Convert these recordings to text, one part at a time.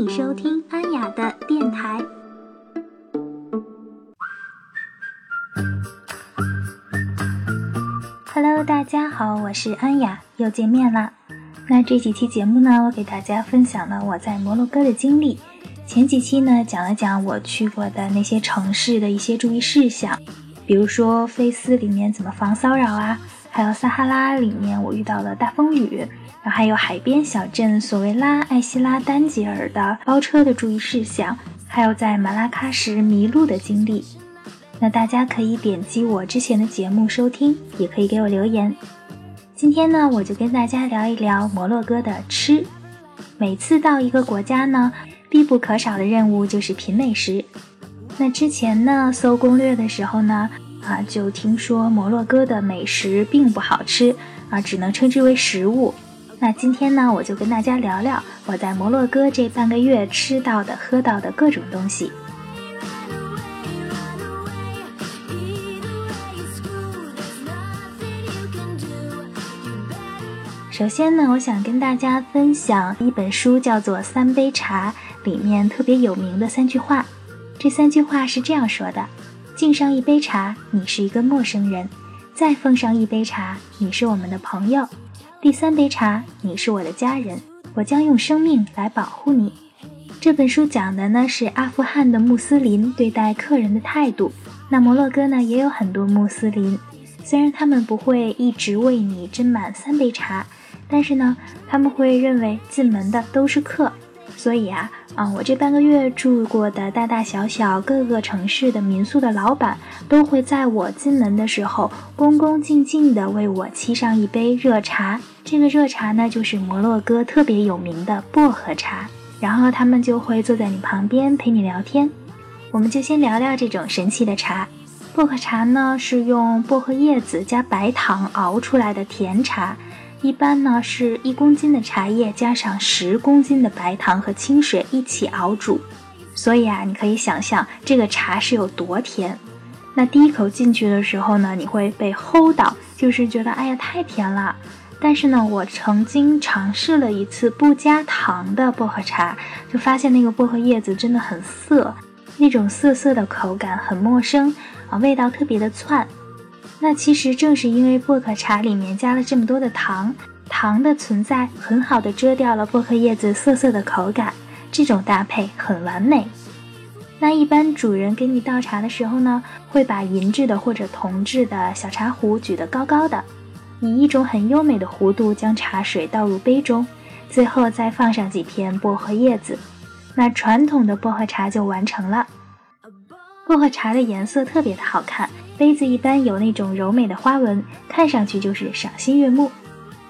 你收听安雅的电台。Hello，大家好，我是安雅，又见面啦。那这几期节目呢，我给大家分享了我在摩洛哥的经历。前几期呢，讲了讲我去过的那些城市的一些注意事项，比如说菲斯里面怎么防骚扰啊，还有撒哈拉里面我遇到了大风雨。还有海边小镇索维拉、艾希拉、丹吉尔的包车的注意事项，还有在马拉喀什迷路的经历。那大家可以点击我之前的节目收听，也可以给我留言。今天呢，我就跟大家聊一聊摩洛哥的吃。每次到一个国家呢，必不可少的任务就是品美食。那之前呢，搜攻略的时候呢，啊，就听说摩洛哥的美食并不好吃，啊，只能称之为食物。那今天呢，我就跟大家聊聊我在摩洛哥这半个月吃到的、喝到的各种东西。首先呢，我想跟大家分享一本书，叫做《三杯茶》，里面特别有名的三句话。这三句话是这样说的：敬上一杯茶，你是一个陌生人；再奉上一杯茶，你是我们的朋友。第三杯茶，你是我的家人，我将用生命来保护你。这本书讲的呢是阿富汗的穆斯林对待客人的态度。那摩洛哥呢也有很多穆斯林，虽然他们不会一直为你斟满三杯茶，但是呢他们会认为进门的都是客。所以啊，啊，我这半个月住过的大大小小各个城市的民宿的老板，都会在我进门的时候，恭恭敬敬地为我沏上一杯热茶。这个热茶呢，就是摩洛哥特别有名的薄荷茶。然后他们就会坐在你旁边陪你聊天。我们就先聊聊这种神奇的茶。薄荷茶呢，是用薄荷叶子加白糖熬出来的甜茶。一般呢是一公斤的茶叶加上十公斤的白糖和清水一起熬煮，所以啊，你可以想象这个茶是有多甜。那第一口进去的时候呢，你会被齁到，就是觉得哎呀太甜了。但是呢，我曾经尝试了一次不加糖的薄荷茶，就发现那个薄荷叶子真的很涩，那种涩涩的口感很陌生啊，味道特别的窜。那其实正是因为薄荷茶里面加了这么多的糖，糖的存在很好的遮掉了薄荷叶子涩涩的口感，这种搭配很完美。那一般主人给你倒茶的时候呢，会把银质的或者铜质的小茶壶举得高高的，以一种很优美的弧度将茶水倒入杯中，最后再放上几片薄荷叶子，那传统的薄荷茶就完成了。薄荷茶的颜色特别的好看。杯子一般有那种柔美的花纹，看上去就是赏心悦目。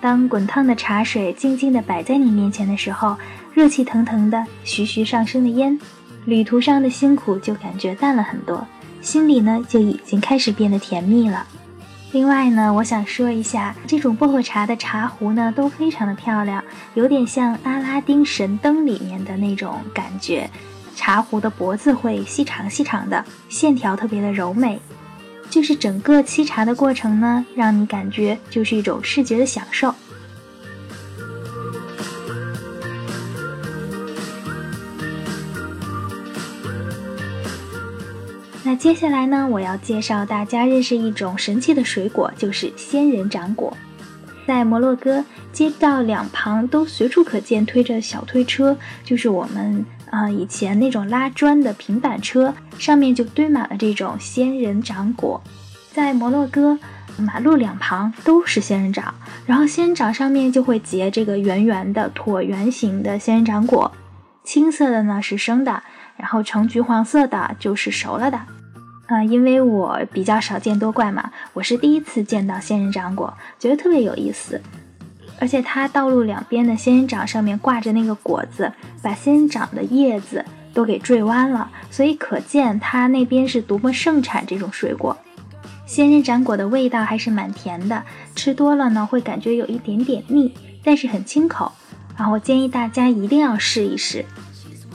当滚烫的茶水静静地摆在你面前的时候，热气腾腾的、徐徐上升的烟，旅途上的辛苦就感觉淡了很多，心里呢就已经开始变得甜蜜了。另外呢，我想说一下，这种薄荷茶的茶壶呢都非常的漂亮，有点像阿拉丁神灯里面的那种感觉。茶壶的脖子会细长细长的，线条特别的柔美。就是整个沏茶的过程呢，让你感觉就是一种视觉的享受。那接下来呢，我要介绍大家认识一种神奇的水果，就是仙人掌果。在摩洛哥，街道两旁都随处可见推着小推车，就是我们。啊，以前那种拉砖的平板车上面就堆满了这种仙人掌果，在摩洛哥，马路两旁都是仙人掌，然后仙人掌上面就会结这个圆圆的椭圆形的仙人掌果，青色的呢是生的，然后呈橘黄色的就是熟了的。啊，因为我比较少见多怪嘛，我是第一次见到仙人掌果，觉得特别有意思。而且它道路两边的仙人掌上面挂着那个果子，把仙人掌的叶子都给坠弯了，所以可见它那边是多么盛产这种水果。仙人掌果的味道还是蛮甜的，吃多了呢会感觉有一点点腻，但是很清口。然后建议大家一定要试一试。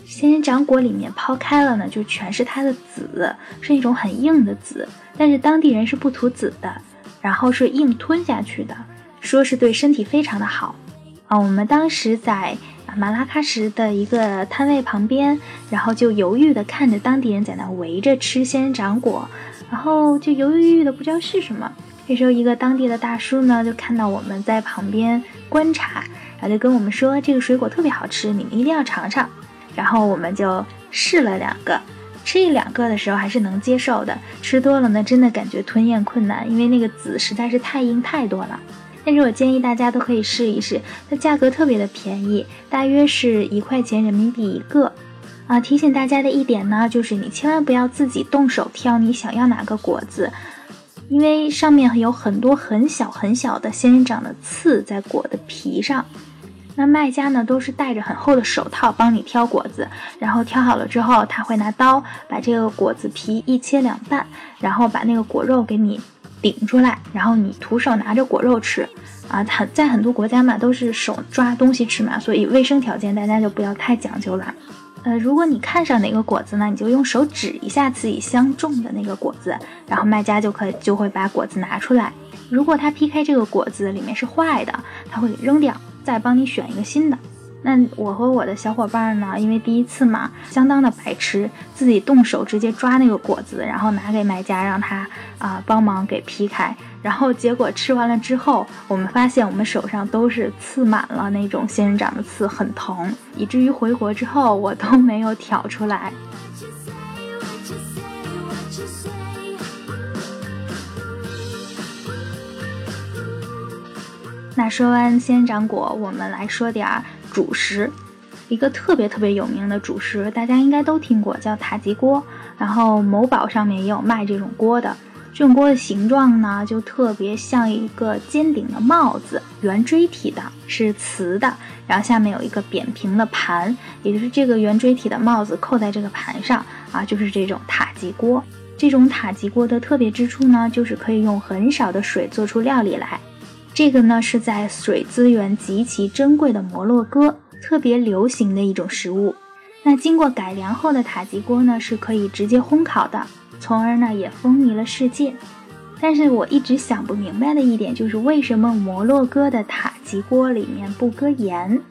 仙人掌果里面抛开了呢，就全是它的籽，是一种很硬的籽，但是当地人是不吐籽的，然后是硬吞下去的。说是对身体非常的好，啊，我们当时在马拉喀什的一个摊位旁边，然后就犹豫的看着当地人在那围着吃仙人掌果，然后就犹犹豫豫的不知道是什么。这时候，一个当地的大叔呢，就看到我们在旁边观察，然后就跟我们说：“这个水果特别好吃，你们一定要尝尝。”然后我们就试了两个，吃一两个的时候还是能接受的，吃多了呢，真的感觉吞咽困难，因为那个籽实在是太硬太多了。但是我建议大家都可以试一试，它价格特别的便宜，大约是一块钱人民币一个。啊，提醒大家的一点呢，就是你千万不要自己动手挑你想要哪个果子。因为上面有很多很小很小的仙人掌的刺在果的皮上，那卖家呢都是戴着很厚的手套帮你挑果子，然后挑好了之后，他会拿刀把这个果子皮一切两半，然后把那个果肉给你顶出来，然后你徒手拿着果肉吃。啊，很在很多国家嘛都是手抓东西吃嘛，所以卫生条件大家就不要太讲究了。呃，如果你看上哪个果子呢，你就用手指一下自己相中的那个果子，然后卖家就可以就会把果子拿出来。如果他劈开这个果子里面是坏的，他会扔掉，再帮你选一个新的。那我和我的小伙伴呢，因为第一次嘛，相当的白痴，自己动手直接抓那个果子，然后拿给卖家让他啊帮忙给劈开，然后结果吃完了之后，我们发现我们手上都是刺满了那种仙人掌的刺，很疼，以至于回国之后我都没有挑出来。那说完仙人掌果，我们来说点儿。主食，一个特别特别有名的主食，大家应该都听过，叫塔吉锅。然后某宝上面也有卖这种锅的。这种锅的形状呢，就特别像一个尖顶的帽子，圆锥体的，是瓷的。然后下面有一个扁平的盘，也就是这个圆锥体的帽子扣在这个盘上啊，就是这种塔吉锅。这种塔吉锅的特别之处呢，就是可以用很少的水做出料理来。这个呢是在水资源极其珍贵的摩洛哥特别流行的一种食物。那经过改良后的塔吉锅呢是可以直接烘烤的，从而呢也风靡了世界。但是我一直想不明白的一点就是为什么摩洛哥的塔吉锅里面不搁盐？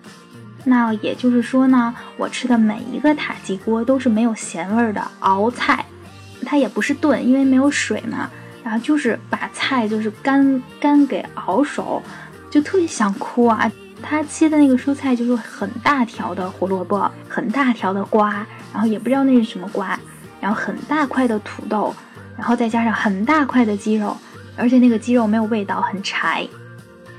那也就是说呢，我吃的每一个塔吉锅都是没有咸味儿的熬菜，它也不是炖，因为没有水嘛。然后就是把菜就是干干给熬熟，就特别想哭啊！他切的那个蔬菜就是很大条的胡萝卜，很大条的瓜，然后也不知道那是什么瓜，然后很大块的土豆，然后再加上很大块的鸡肉，而且那个鸡肉没有味道，很柴。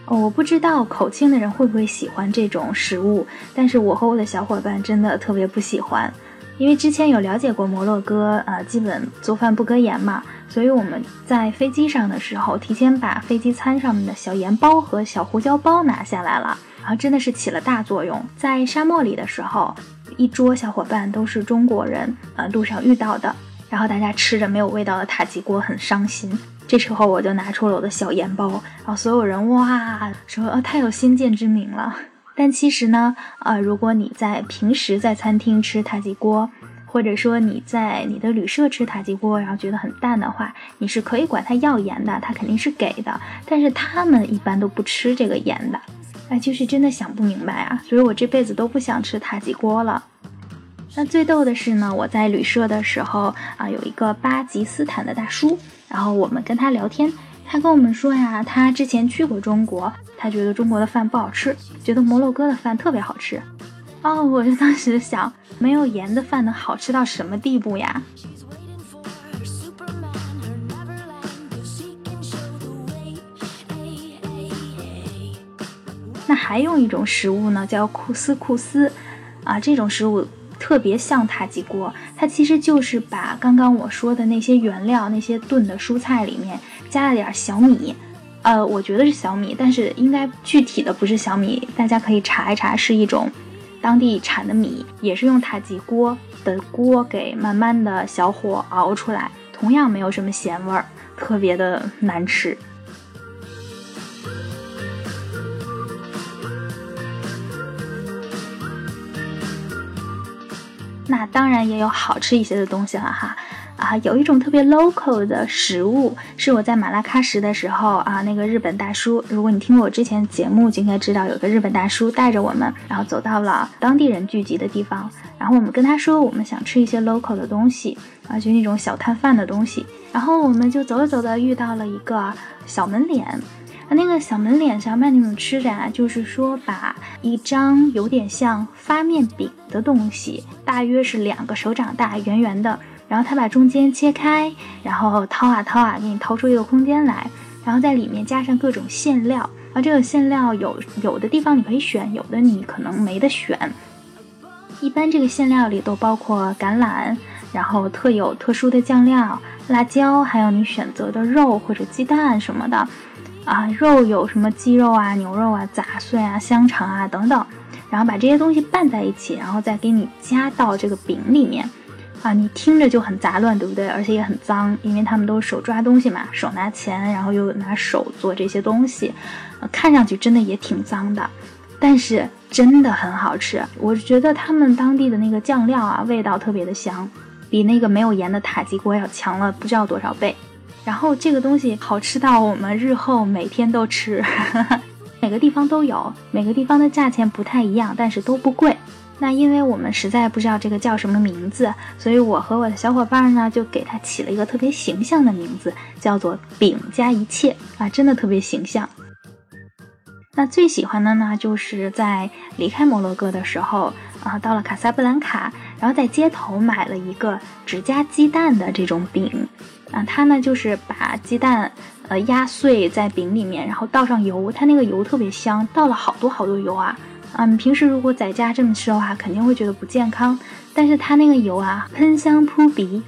哦，我不知道口轻的人会不会喜欢这种食物，但是我和我的小伙伴真的特别不喜欢。因为之前有了解过摩洛哥，呃，基本做饭不搁盐嘛，所以我们在飞机上的时候，提前把飞机餐上面的小盐包和小胡椒包拿下来了，然后真的是起了大作用。在沙漠里的时候，一桌小伙伴都是中国人，呃，路上遇到的，然后大家吃着没有味道的塔吉锅，很伤心。这时候我就拿出了我的小盐包，然后所有人哇说，呃，太有先见之明了。但其实呢，呃，如果你在平时在餐厅吃塔吉锅，或者说你在你的旅社吃塔吉锅，然后觉得很淡的话，你是可以管他要盐的，他肯定是给的。但是他们一般都不吃这个盐的，哎，就是真的想不明白啊！所以我这辈子都不想吃塔吉锅了。那最逗的是呢，我在旅社的时候啊，有一个巴基斯坦的大叔，然后我们跟他聊天。他跟我们说呀，他之前去过中国，他觉得中国的饭不好吃，觉得摩洛哥的饭特别好吃。哦，我就当时想，没有盐的饭能好吃到什么地步呀？那还有一种食物呢，叫库斯库斯，啊，这种食物。特别像塔吉锅，它其实就是把刚刚我说的那些原料、那些炖的蔬菜里面加了点小米，呃，我觉得是小米，但是应该具体的不是小米，大家可以查一查，是一种当地产的米，也是用塔吉锅的锅给慢慢的小火熬出来，同样没有什么咸味儿，特别的难吃。那当然也有好吃一些的东西了哈，啊，有一种特别 local 的食物，是我在马拉喀什的时候啊，那个日本大叔，如果你听过我之前节目，就应该知道有个日本大叔带着我们，然后走到了当地人聚集的地方，然后我们跟他说我们想吃一些 local 的东西啊，就那种小摊贩的东西，然后我们就走着走着遇到了一个小门脸，那个小门脸上卖那种吃的啊，就是说把一张有点像发面饼的东西，大约是两个手掌大，圆圆的。然后他把中间切开，然后掏啊掏啊，给你掏出一个空间来，然后在里面加上各种馅料。而，这个馅料有有的地方你可以选，有的你可能没得选。一般这个馅料里都包括橄榄，然后特有特殊的酱料、辣椒，还有你选择的肉或者鸡蛋什么的。啊，肉有什么鸡肉啊、牛肉啊、杂碎啊、香肠啊等等。然后把这些东西拌在一起，然后再给你加到这个饼里面。啊，你听着就很杂乱，对不对？而且也很脏，因为他们都手抓东西嘛，手拿钱，然后又拿手做这些东西，看上去真的也挺脏的，但是真的很好吃。我觉得他们当地的那个酱料啊，味道特别的香，比那个没有盐的塔吉锅要强了不知道多少倍。然后这个东西好吃到我们日后每天都吃，每个地方都有，每个地方的价钱不太一样，但是都不贵。那因为我们实在不知道这个叫什么名字，所以我和我的小伙伴呢就给它起了一个特别形象的名字，叫做“饼加一切”啊，真的特别形象。那最喜欢的呢，就是在离开摩洛哥的时候啊，到了卡萨布兰卡，然后在街头买了一个只加鸡蛋的这种饼啊，它呢就是把鸡蛋呃压碎在饼里面，然后倒上油，它那个油特别香，倒了好多好多油啊。嗯，平时如果在家这么吃的话，肯定会觉得不健康。但是它那个油啊，喷香扑鼻，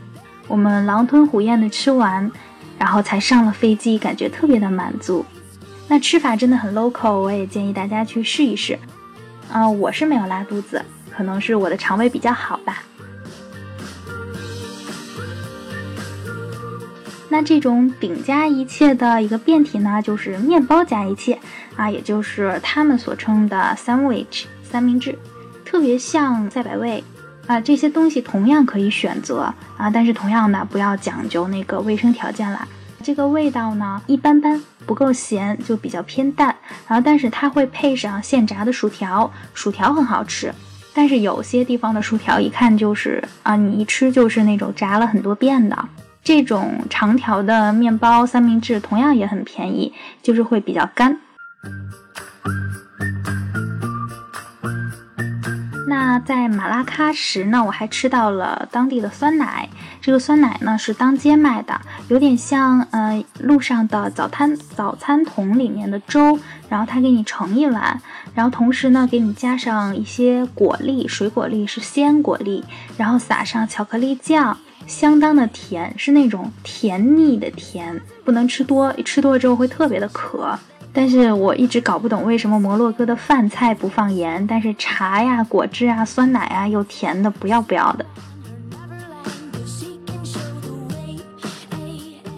我们狼吞虎咽的吃完，然后才上了飞机，感觉特别的满足。那吃法真的很 local，我也建议大家去试一试。啊，我是没有拉肚子，可能是我的肠胃比较好吧。那这种饼加一切的一个变体呢，就是面包加一切啊，也就是他们所称的 sandwich 三明治，特别像赛百味啊。这些东西同样可以选择啊，但是同样的不要讲究那个卫生条件啦。这个味道呢一般般，不够咸，就比较偏淡。然后但是它会配上现炸的薯条，薯条很好吃。但是有些地方的薯条一看就是啊，你一吃就是那种炸了很多遍的。这种长条的面包三明治同样也很便宜，就是会比较干。那在马拉喀什呢，我还吃到了当地的酸奶。这个酸奶呢是当街卖的，有点像呃路上的早餐早餐桶里面的粥，然后他给你盛一碗，然后同时呢给你加上一些果粒，水果粒是鲜果粒，然后撒上巧克力酱。相当的甜，是那种甜腻的甜，不能吃多，吃多了之后会特别的渴。但是我一直搞不懂为什么摩洛哥的饭菜不放盐，但是茶呀、果汁啊、酸奶啊又甜的不要不要的。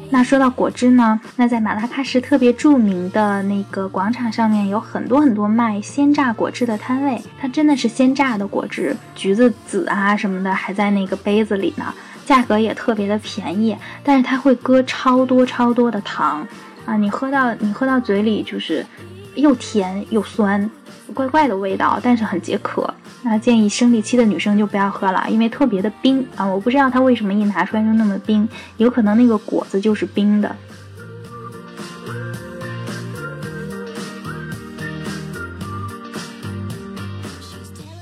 那说到果汁呢，那在马拉喀什特别著名的那个广场上面有很多很多卖鲜榨果汁的摊位，它真的是鲜榨的果汁，橘子籽啊什么的还在那个杯子里呢。价格也特别的便宜，但是它会搁超多超多的糖啊！你喝到你喝到嘴里就是又甜又酸，怪怪的味道，但是很解渴。那建议生理期的女生就不要喝了，因为特别的冰啊！我不知道它为什么一拿出来就那么冰，有可能那个果子就是冰的。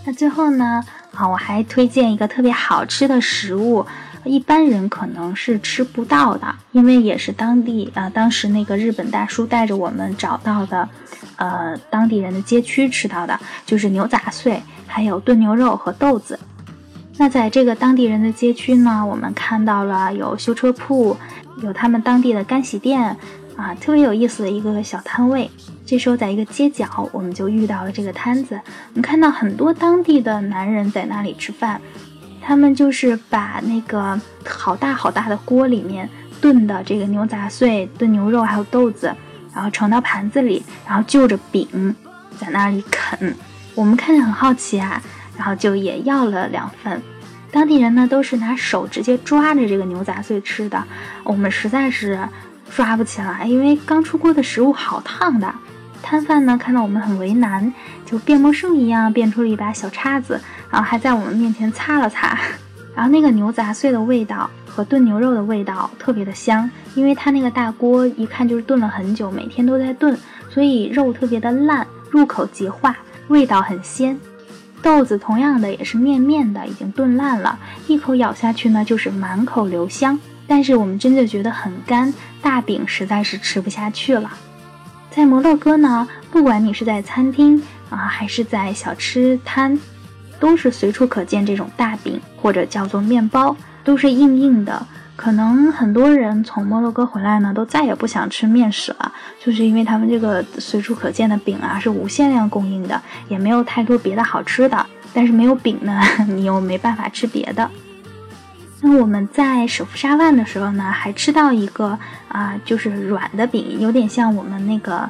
那最后呢，啊，我还推荐一个特别好吃的食物。一般人可能是吃不到的，因为也是当地啊，当时那个日本大叔带着我们找到的，呃，当地人的街区吃到的，就是牛杂碎，还有炖牛肉和豆子。那在这个当地人的街区呢，我们看到了有修车铺，有他们当地的干洗店，啊，特别有意思的一个小摊位。这时候在一个街角，我们就遇到了这个摊子，我们看到很多当地的男人在那里吃饭。他们就是把那个好大好大的锅里面炖的这个牛杂碎、炖牛肉还有豆子，然后盛到盘子里，然后就着饼在那里啃。我们看着很好奇啊，然后就也要了两份。当地人呢都是拿手直接抓着这个牛杂碎吃的，我们实在是抓不起来，因为刚出锅的食物好烫的。摊贩呢看到我们很为难，就变魔术一样变出了一把小叉子，然后还在我们面前擦了擦。然后那个牛杂碎的味道和炖牛肉的味道特别的香，因为它那个大锅一看就是炖了很久，每天都在炖，所以肉特别的烂，入口即化，味道很鲜。豆子同样的也是面面的，已经炖烂了，一口咬下去呢就是满口留香，但是我们真的觉得很干，大饼实在是吃不下去了。在摩洛哥呢，不管你是在餐厅啊，还是在小吃摊。都是随处可见这种大饼，或者叫做面包，都是硬硬的。可能很多人从摩洛哥回来呢，都再也不想吃面食了，就是因为他们这个随处可见的饼啊，是无限量供应的，也没有太多别的好吃的。但是没有饼呢，你又没办法吃别的。那我们在首夫沙万的时候呢，还吃到一个啊，就是软的饼，有点像我们那个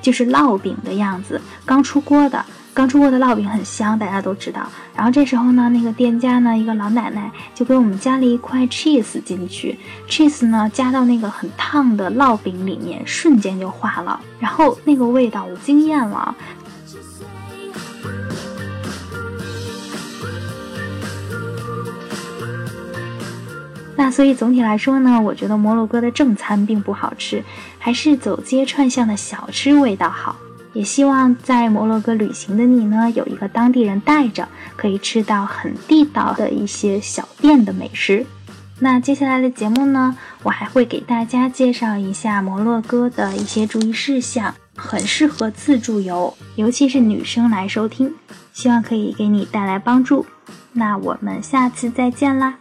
就是烙饼的样子，刚出锅的。刚出锅的烙饼很香，大家都知道。然后这时候呢，那个店家呢，一个老奶奶就给我们加了一块 cheese 进去，cheese 呢加到那个很烫的烙饼里面，瞬间就化了。然后那个味道我惊艳了。那所以总体来说呢，我觉得摩洛哥的正餐并不好吃，还是走街串巷的小吃味道好。也希望在摩洛哥旅行的你呢，有一个当地人带着，可以吃到很地道的一些小店的美食。那接下来的节目呢，我还会给大家介绍一下摩洛哥的一些注意事项，很适合自助游，尤其是女生来收听，希望可以给你带来帮助。那我们下次再见啦！